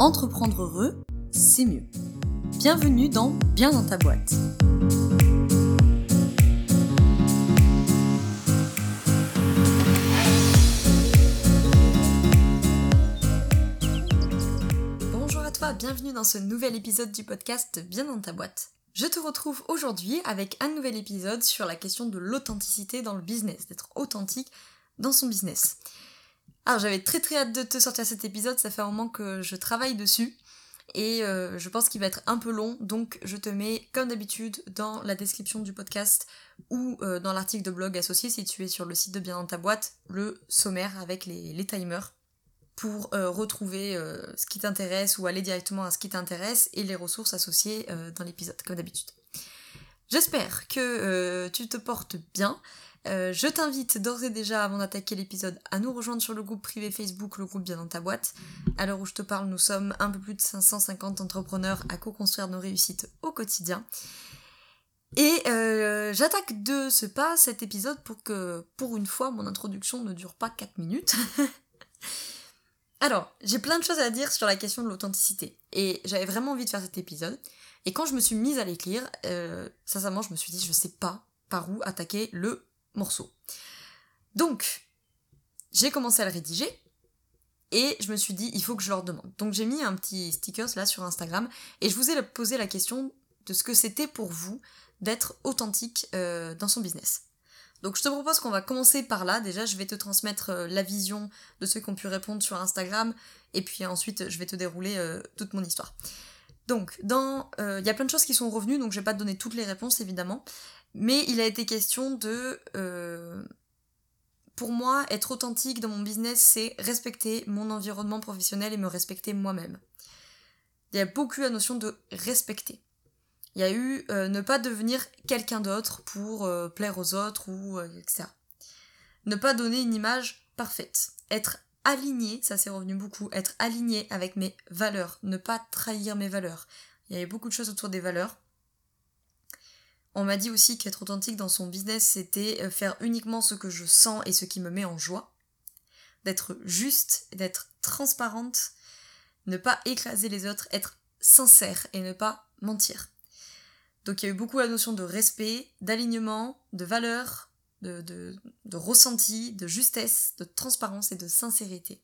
Entreprendre heureux, c'est mieux. Bienvenue dans Bien dans ta boîte. Bonjour à toi, bienvenue dans ce nouvel épisode du podcast Bien dans ta boîte. Je te retrouve aujourd'hui avec un nouvel épisode sur la question de l'authenticité dans le business, d'être authentique dans son business. Alors j'avais très très hâte de te sortir cet épisode, ça fait un moment que je travaille dessus et euh, je pense qu'il va être un peu long, donc je te mets comme d'habitude dans la description du podcast ou euh, dans l'article de blog associé si tu es sur le site de Bien dans ta boîte, le sommaire avec les, timers pour euh, retrouver ce qui t'intéresse ou aller directement à ce qui t'intéresse et les ressources associées dans l'épisode comme d'habitude. J'espère que tu te portes bien. Euh, je t'invite d'ores et déjà, avant d'attaquer l'épisode, à nous rejoindre sur le groupe privé Facebook, le groupe Bien dans ta boîte. À l'heure où je te parle, nous sommes un peu plus de 550 entrepreneurs à co-construire nos réussites au quotidien. Et euh, j'attaque de ce pas cet épisode pour que, pour une fois, mon introduction ne dure pas 4 minutes. Alors, j'ai plein de choses à dire sur la question de l'authenticité. Et j'avais vraiment envie de faire cet épisode. Et quand je me suis mise à l'écrire, euh, sincèrement, je me suis dit, je sais pas par où attaquer le morceau. Donc, j'ai commencé à le rédiger et je me suis dit, il faut que je leur demande. Donc j'ai mis un petit sticker là sur Instagram et je vous ai posé la question de ce que c'était pour vous d'être authentique euh, dans son business. Donc je te propose qu'on va commencer par là. Déjà, je vais te transmettre euh, la vision de ceux qui ont pu répondre sur Instagram et puis ensuite je vais te dérouler euh, toute mon histoire. Donc, dans, il y a plein de choses qui sont revenues, donc je vais pas te donner toutes les réponses évidemment, mais il a été question de... Euh, pour moi, être authentique dans mon business, c'est respecter mon environnement professionnel et me respecter moi-même. Il y a beaucoup la notion de respecter. Il y a eu euh, ne pas devenir quelqu'un d'autre pour euh, plaire aux autres ou etc. Ne pas donner une image parfaite. Être aligné, ça s'est revenu beaucoup, être aligné avec mes valeurs, ne pas trahir mes valeurs. Il y avait beaucoup de choses autour des valeurs. On m'a dit aussi qu'être authentique dans son business, c'était euh, faire uniquement ce que je sens et ce qui me met en joie. D'être juste, d'être transparente, ne pas écraser les autres, être sincère et ne pas mentir. Donc il y a eu beaucoup la notion de respect, d'alignement, de valeur, de, de, ressenti, de justesse, de transparence et de sincérité.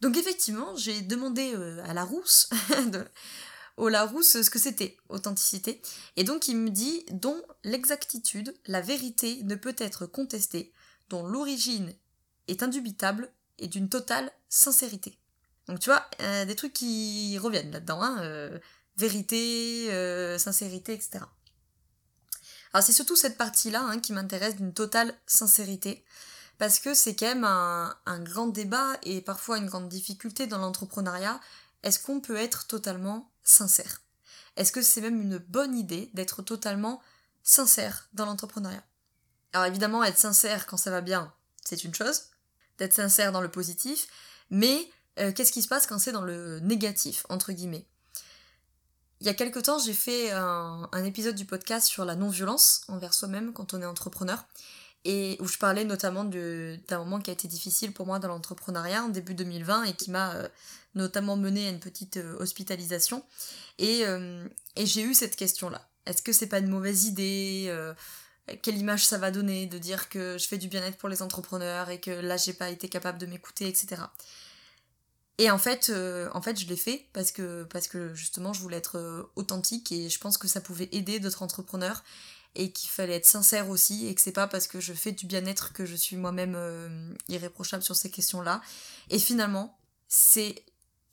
Donc effectivement, j'ai demandé euh, à la rousse de, au Larousse ce que c'était, authenticité. Et donc il me dit dont l'exactitude, la vérité ne peut être contestée, dont l'origine est indubitable et d'une totale sincérité. Donc tu vois, euh, des trucs qui reviennent là-dedans, hein, euh, vérité, euh, sincérité, etc. Alors c'est surtout cette partie-là hein, qui m'intéresse d'une totale sincérité, parce que c'est quand même un, un, grand débat et parfois une grande difficulté dans l'entrepreneuriat. Est-ce qu'on peut être totalement sincère? Est-ce que c'est même une bonne idée d'être totalement sincère dans l'entrepreneuriat? Alors évidemment, être sincère quand ça va bien, c'est une chose, d'être sincère dans le positif, mais euh, qu'est-ce qui se passe quand c'est dans le négatif, entre guillemets? Il y a quelque temps, j'ai fait un, un, épisode du podcast sur la non-violence envers soi-même quand on est entrepreneur, et où je parlais notamment d'un moment qui a été difficile pour moi dans l'entrepreneuriat en début 2020 et qui m'a euh, notamment mené à une petite euh, hospitalisation. Et, euh, et j'ai eu cette question-là. Est-ce que c'est pas une mauvaise idée Quelle image ça va donner de dire que je fais du bien-être pour les entrepreneurs et que là j'ai pas été capable de m'écouter, etc. Et en fait, en fait, je l'ai fait parce que, parce que justement, je voulais être authentique et je pense que ça pouvait aider d'autres entrepreneurs et qu'il fallait être sincère aussi et que c'est pas parce que je fais du bien-être que je suis moi-même euh, irréprochable sur ces questions-là. Et finalement, c'est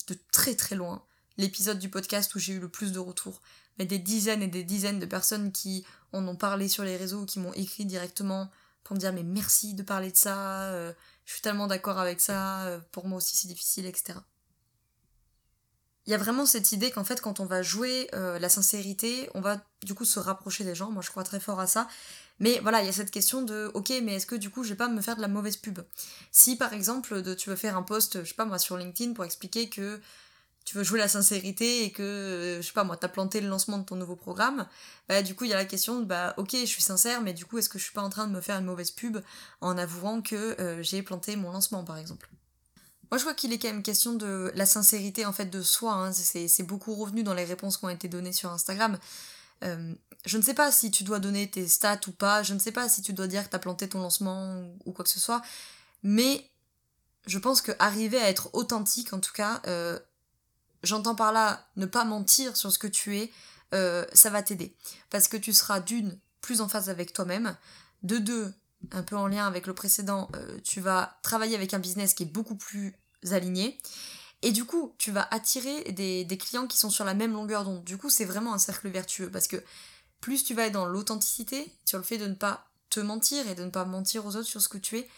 de très très loin l'épisode du podcast où j'ai eu le plus de retours. Mais des dizaines et des dizaines de personnes qui en ont parlé sur les réseaux, qui m'ont écrit directement pour me dire mais merci de parler de ça, euh, je suis tellement d'accord avec ça, euh, pour moi aussi c'est difficile, etc il y a vraiment cette idée qu'en fait, quand on va jouer euh, la sincérité, on va du coup se rapprocher des gens. Moi, je crois très fort à ça. Mais voilà, il y a cette question de, ok, mais est-ce que du coup, je vais pas me faire de la mauvaise pub? Si par exemple, de, tu veux faire un post, je sais pas moi, sur LinkedIn pour expliquer que tu veux jouer la sincérité et que, euh, je sais pas moi, t'as planté le lancement de ton nouveau programme, bah du coup, il y a la question de, bah ok, je suis sincère, mais du coup, est-ce que je suis pas en train de me faire une mauvaise pub en avouant que euh, j'ai planté mon lancement, par exemple? Moi, je vois qu'il est quand même question de la sincérité en fait de soi. Hein. C'est beaucoup revenu dans les réponses qui ont été données sur Instagram. Euh, je ne sais pas si tu dois donner tes stats ou pas. Je ne sais pas si tu dois dire que tu as planté ton lancement ou quoi que ce soit. Mais je pense que arriver à être authentique, en tout cas, euh, j'entends par là ne pas mentir sur ce que tu es, euh, ça va t'aider. Parce que tu seras d'une plus en phase avec toi-même, de deux un peu en lien avec le précédent, euh, tu vas travailler avec un business qui est beaucoup plus aligné. Et du coup, tu vas attirer des, clients qui sont sur la même longueur d'onde. Du coup, c'est vraiment un cercle vertueux parce que plus tu vas être dans l'authenticité, sur le fait de ne pas te mentir et de ne pas mentir aux autres sur ce que tu es,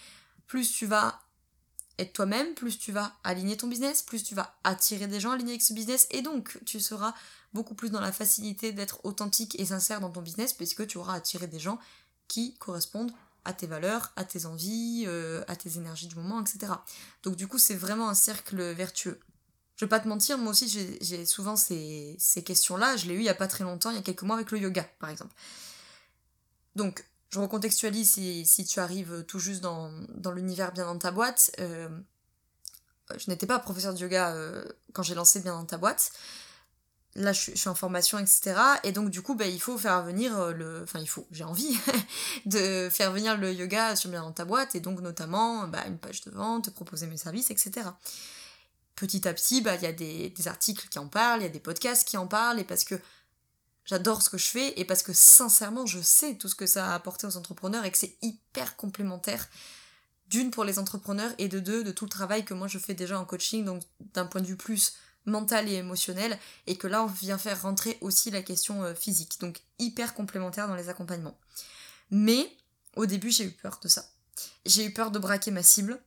plus tu vas être toi-même, plus tu vas aligner ton business, plus tu vas attirer des gens alignés avec ce business et donc tu seras beaucoup plus dans la facilité d'être authentique et sincère dans ton business puisque tu auras attiré des gens qui correspondent à tes valeurs, à tes envies, euh, à tes énergies du moment, etc. Donc du coup, c'est vraiment un cercle vertueux. Je vais pas te mentir, moi aussi j'ai souvent ces, questions-là. Je l'ai eu il y a pas très longtemps, il y a quelques mois avec le yoga, par exemple. Donc, je recontextualise si, tu arrives tout juste dans, l'univers bien dans ta boîte. Euh, je n'étais pas professeur de yoga euh, quand j'ai lancé bien dans ta boîte là je suis, en formation, etc. Et donc du coup, bah, il faut faire venir euh, le... Enfin, il faut, j'ai envie de faire venir le yoga sur bien dans ta boîte, et donc notamment bah, une page de vente, proposer mes services, etc. Petit à petit, bah, il y a des, des articles qui en parlent, il y a des podcasts qui en parlent, et parce que j'adore ce que je fais, et parce que sincèrement, je sais tout ce que ça a apporté aux entrepreneurs, et que c'est hyper complémentaire d'une pour les entrepreneurs, et de deux, de tout le travail que moi je fais déjà en coaching, donc d'un point de vue plus mental et émotionnel, et que là on vient faire rentrer aussi la question euh, physique, donc hyper complémentaire dans les accompagnements. Mais au début j'ai eu peur de ça. J'ai eu peur de braquer ma cible,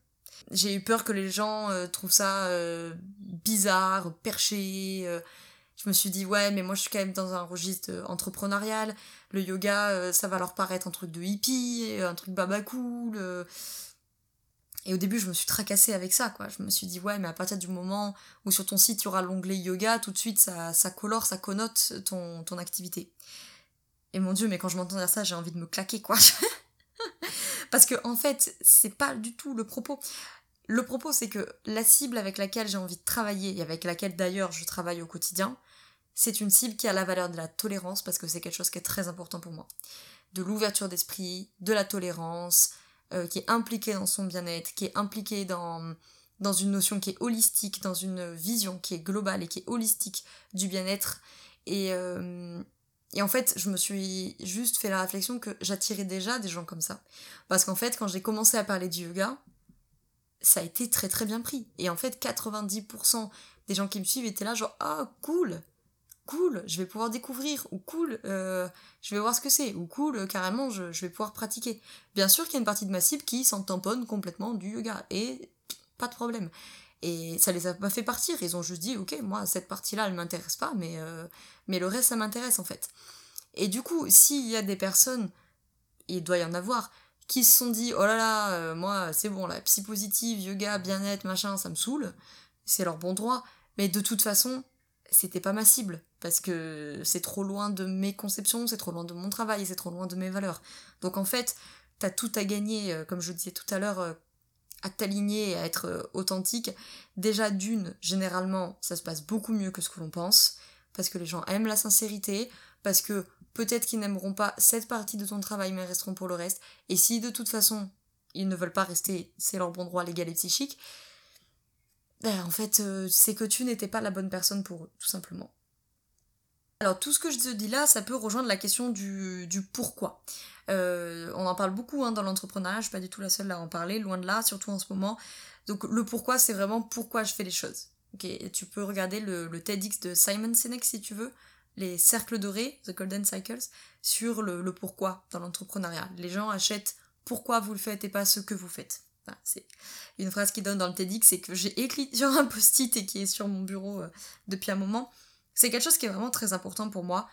j'ai eu peur que les gens euh, trouvent ça euh, bizarre, perché. je me suis dit ouais mais moi je suis quand même dans un registre entrepreneurial, le yoga ça va leur paraître un truc de hippie, un truc baba cool et au début, je me suis tracassée avec ça, quoi. Je me suis dit, ouais, mais à partir du moment où sur ton site, il y aura l'onglet yoga, tout de suite, ça, ça colore, ça connote ton, ton activité. Et mon dieu, mais quand je m'entends dire ça, j'ai envie de me claquer, quoi. Parce que, en fait, c'est pas du tout le propos. Le propos, c'est que la cible avec laquelle j'ai envie de travailler, et avec laquelle d'ailleurs je travaille au quotidien, c'est une cible qui a la valeur de la tolérance, parce que c'est quelque chose qui est très important pour moi. De l'ouverture d'esprit, de la tolérance, euh, qui est impliqué dans son bien-être, qui est impliqué dans, dans une notion qui est holistique, dans une vision qui est globale et qui est holistique du bien-être. Et, euh, et en fait, je me suis juste fait la réflexion que j'attirais déjà des gens comme ça. Parce qu'en fait, quand j'ai commencé à parler du yoga, ça a été très très bien pris. Et en fait, 90% des gens qui me suivent étaient là genre, ah, cool, cool, je vais pouvoir découvrir, ou cool, euh, je vais voir ce que c'est, ou cool, euh, carrément, je, vais pouvoir pratiquer. Bien sûr qu'il y a une partie de ma cible qui s'en tamponne complètement du yoga, et pas de problème. Et ça les a pas fait partir, ils ont juste dit, ok, moi, cette partie-là, elle m'intéresse pas, mais, euh, mais le reste, ça m'intéresse en fait. Et du coup, s'il y a des personnes, il doit y en avoir, qui se sont dit, oh là là, moi, c'est bon, la psy positive, yoga, bien-être, machin, ça me saoule, c'est leur bon droit, mais de toute façon, c'était pas ma cible parce que c'est trop loin de mes conceptions, c'est trop loin de mon travail, c'est trop loin de mes valeurs. Donc en fait, t'as tout à gagner, euh, comme je disais tout à l'heure, euh, à t'aligner à être euh, authentique. Déjà d'une, généralement, ça se passe beaucoup mieux que ce que l'on pense, parce que les gens aiment la sincérité, parce que peut-être qu'ils n'aimeront pas cette partie de ton travail, mais resteront pour le reste. Et si de toute façon, ils ne veulent pas rester, c'est leur bon droit légal et psychique, ben, en fait, c'est que tu n'étais pas la bonne personne pour eux, tout simplement. Alors tout ce que je dis là, ça peut rejoindre la question du, pourquoi. Euh, on en parle beaucoup hein, dans l'entrepreneuriat, je suis pas du tout la seule à en parler, loin de là, surtout en ce moment. Donc le pourquoi, c'est vraiment pourquoi je fais les choses. tu peux regarder le, TEDx de Simon Sinek si tu veux, les cercles dorés, The Golden Cycles, sur le, pourquoi dans l'entrepreneuriat. Les gens achètent pourquoi vous le faites et pas ce que vous faites? c'est une phrase qui donne dans le TEDx, c'est que j'ai écrit sur un post-it et qui est sur mon bureau euh, depuis un moment. C'est quelque chose qui est vraiment très important pour moi.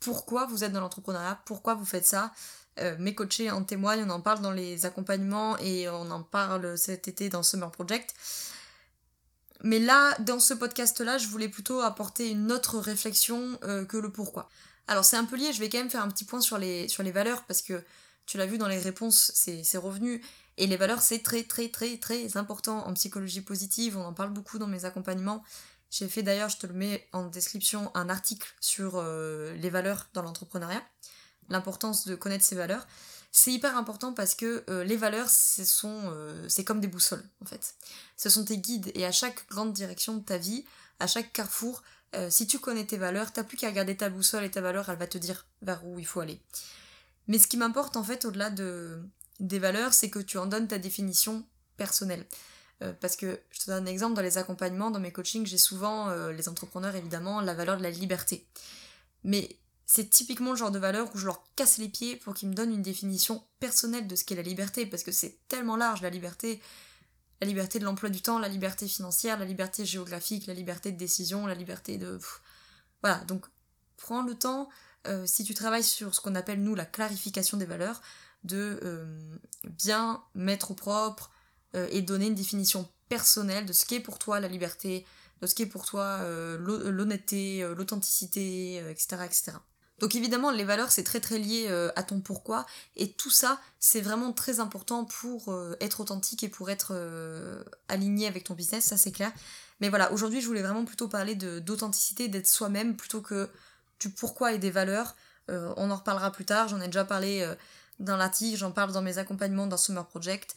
Pourquoi vous êtes dans l'entrepreneuriat? Pourquoi vous faites ça? Euh, Mes coachés en témoignent, on en parle dans les accompagnements et on en parle cet été dans Summer Project. Mais là, dans ce podcast-là, je voulais plutôt apporter une autre réflexion euh, que le pourquoi. Alors c'est un peu lié, je vais quand même faire un petit point sur les, sur les valeurs parce que tu l'as vu dans les réponses, c'est revenu. Et les valeurs, c'est très très très très important en psychologie positive, on en parle beaucoup dans mes accompagnements. J'ai fait d'ailleurs, je te le mets en description, un article sur euh, les valeurs dans l'entrepreneuriat, l'importance de connaître ses valeurs. C'est hyper important parce que euh, les valeurs, euh, c'est comme des boussoles en fait. Ce sont tes guides et à chaque grande direction de ta vie, à chaque carrefour, si tu connais tes valeurs, t'as plus qu'à regarder ta boussole et ta valeur, elle va te dire vers où il faut aller. Mais ce qui m'importe en fait au-delà de, des valeurs, c'est que tu en donnes ta définition personnelle. Euh, parce que je te donne un exemple, dans les accompagnements, dans mes coachings, j'ai souvent, euh, les entrepreneurs évidemment, la valeur de la liberté. Mais c'est typiquement le genre de valeur où je leur casse les pieds pour qu'ils me donnent une définition personnelle de ce qu'est la liberté, parce que c'est tellement large la liberté. La liberté de l'emploi du temps, la liberté financière, la liberté géographique, la liberté de décision, la liberté de... Voilà, donc prends le temps, euh, si tu travailles sur ce qu'on appelle nous la clarification des valeurs, de bien mettre au propre euh, et donner une définition personnelle de ce qu'est pour toi la liberté, de ce qu'est pour toi euh, l'honnêteté, l'authenticité, etc., etc. Donc évidemment, les valeurs, c'est très très lié à ton pourquoi, et tout ça, c'est vraiment très important pour être authentique et pour être aligné avec ton business, ça c'est clair. Mais voilà, aujourd'hui, je voulais vraiment plutôt parler d'authenticité, d'être soi-même, plutôt que du pourquoi et des valeurs. on en reparlera plus tard, j'en ai déjà parlé dans l'article, j'en parle dans mes accompagnements dans Summer Project.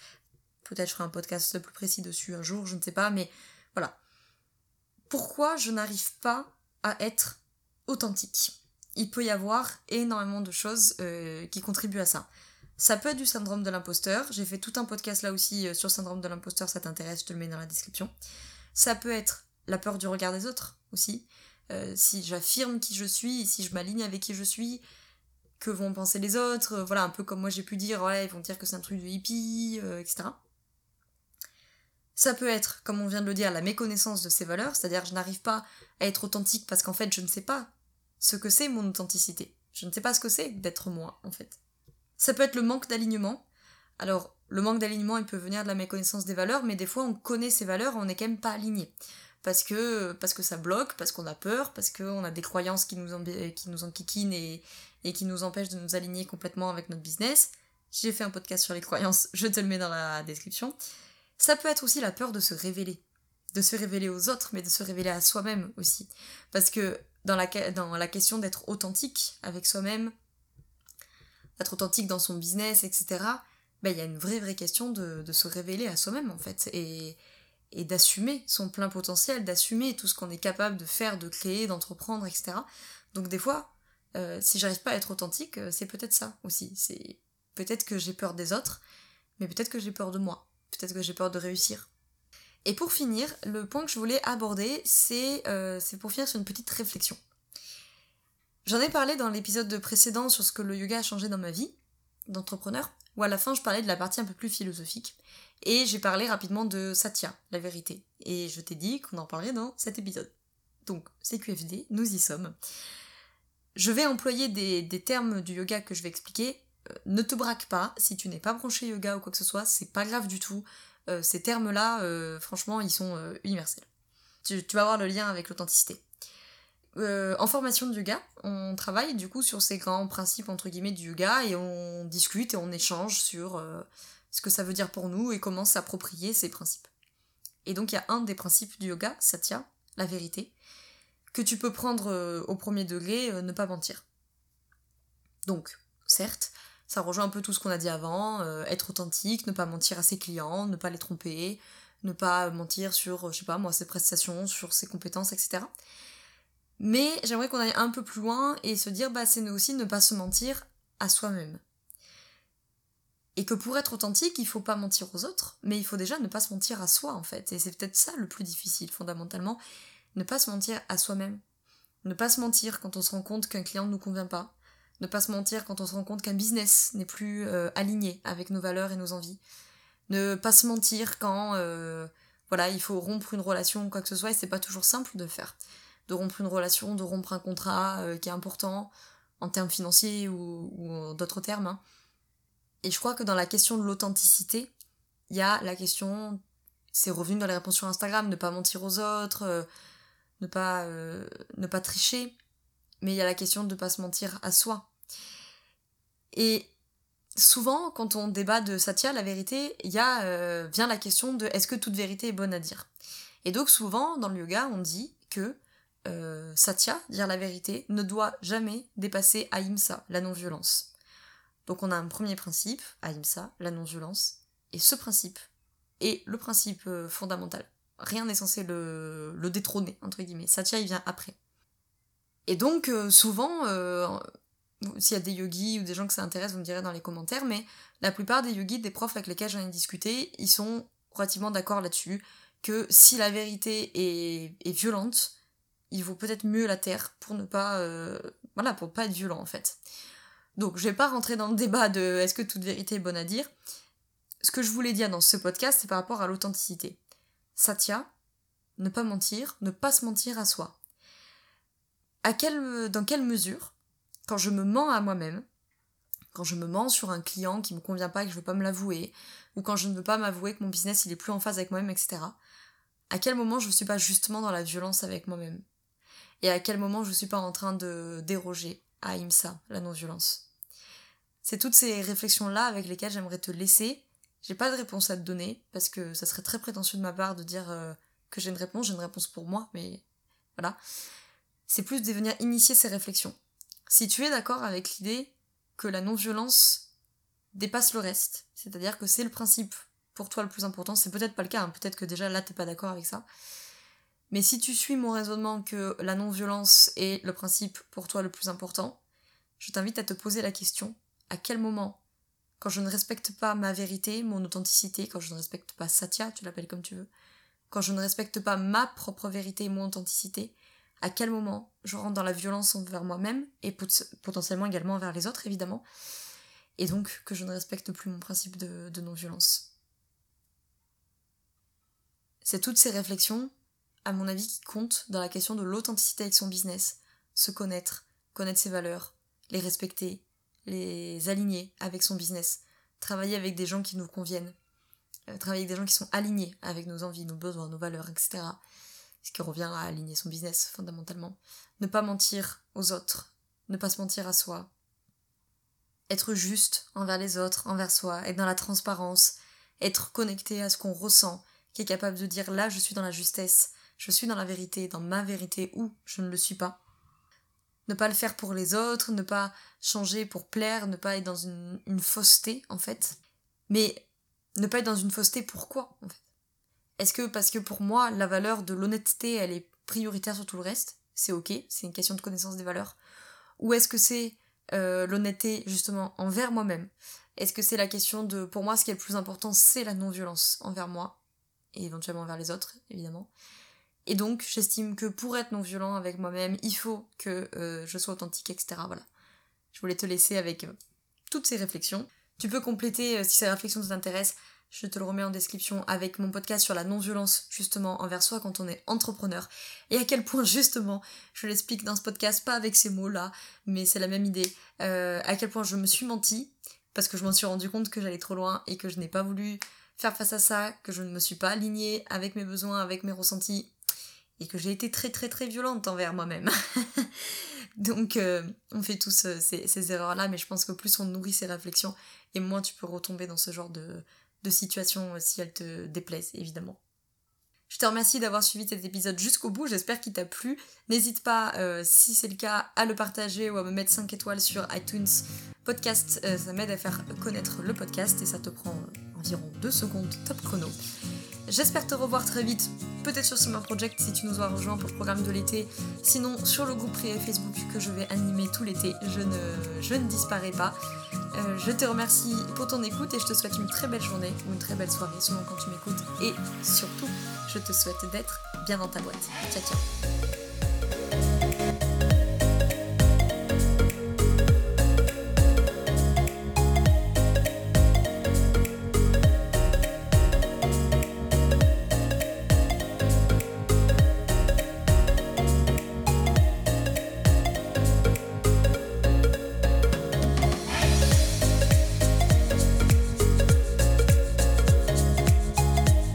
Peut-être je ferai un podcast plus précis dessus un jour, je ne sais pas, mais voilà. Pourquoi je n'arrive pas à être authentique? Il peut y avoir énormément de choses euh, qui contribuent à ça. Ça peut être du syndrome de l'imposteur. J'ai fait tout un podcast là aussi euh, sur le syndrome de l'imposteur, ça t'intéresse, je te le mets dans la description. Ça peut être la peur du regard des autres aussi. Euh, si j'affirme qui je suis, si je m'aligne avec qui je suis, que vont penser les autres, voilà, un peu comme moi j'ai pu dire, ouais, ils vont dire que c'est un truc de hippie, etc. Ça peut être, comme on vient de le dire, la méconnaissance de ses valeurs, c'est-à-dire je n'arrive pas à être authentique parce qu'en fait je ne sais pas ce que c'est mon authenticité. Je ne sais pas ce que c'est d'être moi, en fait. Ça peut être le manque d'alignement. Alors, le manque d'alignement, il peut venir de la méconnaissance des valeurs, mais des fois on connaît ses valeurs, on n'est quand même pas aligné. Parce que, parce que ça bloque, parce qu'on a peur, parce qu'on a des croyances qui nous, qui nous enquiquinent et, et qui nous empêche de nous aligner complètement avec notre business. J'ai fait un podcast sur les croyances, je te le mets dans la description. Ça peut être aussi la peur de se révéler. De se révéler aux autres, mais de se révéler à soi-même aussi. Parce que dans la, question d'être authentique avec soi-même, d'être authentique dans son business, etc., ben, il y a une vraie, vraie question de, se révéler à soi-même, en fait. Et, et d'assumer son plein potentiel, d'assumer tout ce qu'on est capable de faire, de créer, d'entreprendre, etc. Donc des fois, euh, si j'arrive pas à être authentique, euh, c'est peut-être ça aussi. C'est peut-être que j'ai peur des autres, mais peut-être que j'ai peur de moi. Peut-être que j'ai peur de réussir. Et pour finir, le point que je voulais aborder, c'est euh, pour finir sur une petite réflexion. J'en ai parlé dans l'épisode précédent sur ce que le yoga a changé dans ma vie d'entrepreneur, où à la fin je parlais de la partie un peu plus philosophique. Et j'ai parlé rapidement de Satya, la vérité. Et je t'ai dit qu'on en parlerait dans cet épisode. Donc, CQFD, nous y sommes. Je vais employer des, termes du yoga que je vais expliquer. Euh, ne te braque pas, si tu n'es pas branché yoga ou quoi que ce soit, c'est pas grave du tout. Euh, ces termes-là, euh, franchement, ils sont universels. Tu, vas avoir le lien avec l'authenticité. en formation de yoga, on travaille du coup sur ces grands principes entre guillemets du yoga et on discute et on échange sur ce que ça veut dire pour nous et comment s'approprier ces principes. Et donc il y a un des principes du yoga, Satya, la vérité, que tu peux prendre au premier degré, ne pas mentir. Donc, certes, ça rejoint un peu tout ce qu'on a dit avant, euh, être authentique, ne pas mentir à ses clients, ne pas les tromper, ne pas mentir sur, je sais pas moi, ses prestations, sur ses compétences, etc. Mais j'aimerais qu'on aille un peu plus loin et se dire, bah c'est aussi ne pas se mentir à soi-même. Et que pour être authentique, il faut pas mentir aux autres, mais il faut déjà ne pas se mentir à soi en fait. Et c'est peut-être ça le plus difficile fondamentalement, ne pas se mentir à soi-même. Ne pas se mentir quand on se rend compte qu'un client ne nous convient pas. Ne pas se mentir quand on se rend compte qu'un business n'est plus euh, aligné avec nos valeurs et nos envies. Ne pas se mentir quand euh, voilà, il faut rompre une relation ou quoi que ce soit et c'est pas toujours simple de faire. De rompre une relation, de rompre un contrat euh, qui est important en termes financiers ou, ou d'autres termes. Hein. Et je crois que dans la question de l'authenticité, il y a la question, c'est revenu dans les réponses sur Instagram, ne pas mentir aux autres, ne pas, ne pas tricher, mais il y a la question de ne pas se mentir à soi. Et souvent, quand on débat de Satya, la vérité, y a, euh, vient la question de est-ce que toute vérité est bonne à dire? Et donc souvent, dans le yoga, on dit que euh, Satya, dire la vérité, ne doit jamais dépasser Ahimsa, la non-violence. Donc on a un premier principe, Ahimsa, la non-violence, et ce principe est le principe euh, fondamental. Rien n'est censé le, le, détrôner, entre guillemets. Satya, il vient après. Et donc, souvent, s'il y a des yogis ou des gens que ça intéresse, vous me direz dans les commentaires, mais la plupart des yogis, des profs avec lesquels j'en ai discuté, ils sont relativement d'accord là-dessus, que si la vérité est, violente, il vaut peut-être mieux la taire pour ne pas, euh, voilà, pour pas être violent en fait. Donc je vais pas rentrer dans le débat de est-ce que toute vérité est bonne à dire. Ce que je voulais dire dans ce podcast, c'est par rapport à l'authenticité. Satya, ne pas mentir, ne pas se mentir à soi. Dans quelle mesure quand je me mens à moi-même, quand je me mens sur un client qui me convient pas et que je veux pas me l'avouer, ou quand je ne veux pas m'avouer que mon business il est plus en phase avec moi-même, etc. À quel moment je ne suis pas justement dans la violence avec moi-même? Et à quel moment je ne suis pas en train de déroger à IMSA, la non-violence? C'est toutes ces réflexions-là avec lesquelles j'aimerais te laisser. J'ai pas de réponse à te donner, parce que ça serait très prétentieux de ma part de dire euh, que j'ai une réponse, j'ai une réponse pour moi, mais voilà. C'est plus de venir initier ces réflexions. Si tu es d'accord avec l'idée que la non-violence dépasse le reste, c'est-à-dire que c'est le principe pour toi le plus important, c'est peut-être pas le cas, hein. peut-être que déjà là t'es pas d'accord avec ça. Mais si tu suis mon raisonnement que la non-violence est le principe pour toi le plus important, je t'invite à te poser la question à quel moment, quand je ne respecte pas ma vérité, mon authenticité, quand je ne respecte pas Satya, tu l'appelles comme tu veux, quand je ne respecte pas ma propre vérité et mon authenticité, à quel moment je rentre dans la violence envers moi-même et potentiellement également envers les autres évidemment, et donc que je ne respecte plus mon principe de, non-violence. C'est toutes ces réflexions, à mon avis, qui comptent dans la question de l'authenticité avec son business, se connaître, connaître ses valeurs, les respecter, les aligner avec son business, travailler avec des gens qui nous conviennent, euh, travailler avec des gens qui sont alignés avec nos envies, nos besoins, nos valeurs, etc ce qui revient à aligner son business fondamentalement. Ne pas mentir aux autres, ne pas se mentir à soi. Être juste envers les autres, envers soi, être dans la transparence, être connecté à ce qu'on ressent, qui est capable de dire là je suis dans la justesse, je suis dans la vérité, dans ma vérité ou je ne le suis pas. Ne pas le faire pour les autres, ne pas changer pour plaire, ne pas être dans une, fausseté en fait. Mais ne pas être dans une fausseté pourquoi en fait? Est-ce que parce que pour moi, la valeur de l'honnêteté, elle est prioritaire sur tout le reste C'est ok, c'est une question de connaissance des valeurs. Ou est-ce que c'est euh, l'honnêteté justement envers moi-même? Est-ce que c'est la question de, pour moi, ce qui est le plus important, c'est la non-violence envers moi et éventuellement envers les autres, évidemment. Et donc, j'estime que pour être non-violent avec moi-même, il faut que euh, je sois authentique, etc. Voilà. Je voulais te laisser avec euh, toutes ces réflexions. Tu peux compléter, si ces réflexions t'intéressent, je te le remets en description avec mon podcast sur la non-violence justement envers soi quand on est entrepreneur. Et à quel point justement, je l'explique dans ce podcast, pas avec ces mots-là, mais c'est la même idée, euh, à quel point je me suis menti, parce que je m'en suis rendu compte que j'allais trop loin et que je n'ai pas voulu faire face à ça, que je ne me suis pas alignée avec mes besoins, avec mes ressentis, et que j'ai été très très très violente envers moi-même. Donc euh, on fait tous euh, ces, ces erreurs-là, mais je pense que plus on nourrit ces réflexions, et moins tu peux retomber dans ce genre de, de situation euh, si elles te déplaisent, évidemment. Je te remercie d'avoir suivi cet épisode jusqu'au bout, j'espère qu'il t'a plu. N'hésite pas, euh, si c'est le cas, à le partager ou à me mettre 5 étoiles sur iTunes Podcast. Euh, ça m'aide à faire connaître le podcast et ça te prend environ 2 secondes top chrono. J'espère te revoir très vite, peut-être sur Summer Project si tu nous as rejoint pour le programme de l'été, sinon sur le groupe privé Facebook que je vais animer tout l'été, je ne, je ne disparais pas. Euh, je te remercie pour ton écoute et je te souhaite une très belle journée ou une très belle soirée selon quand tu m'écoutes et surtout je te souhaite d'être bien dans ta boîte. Ciao ciao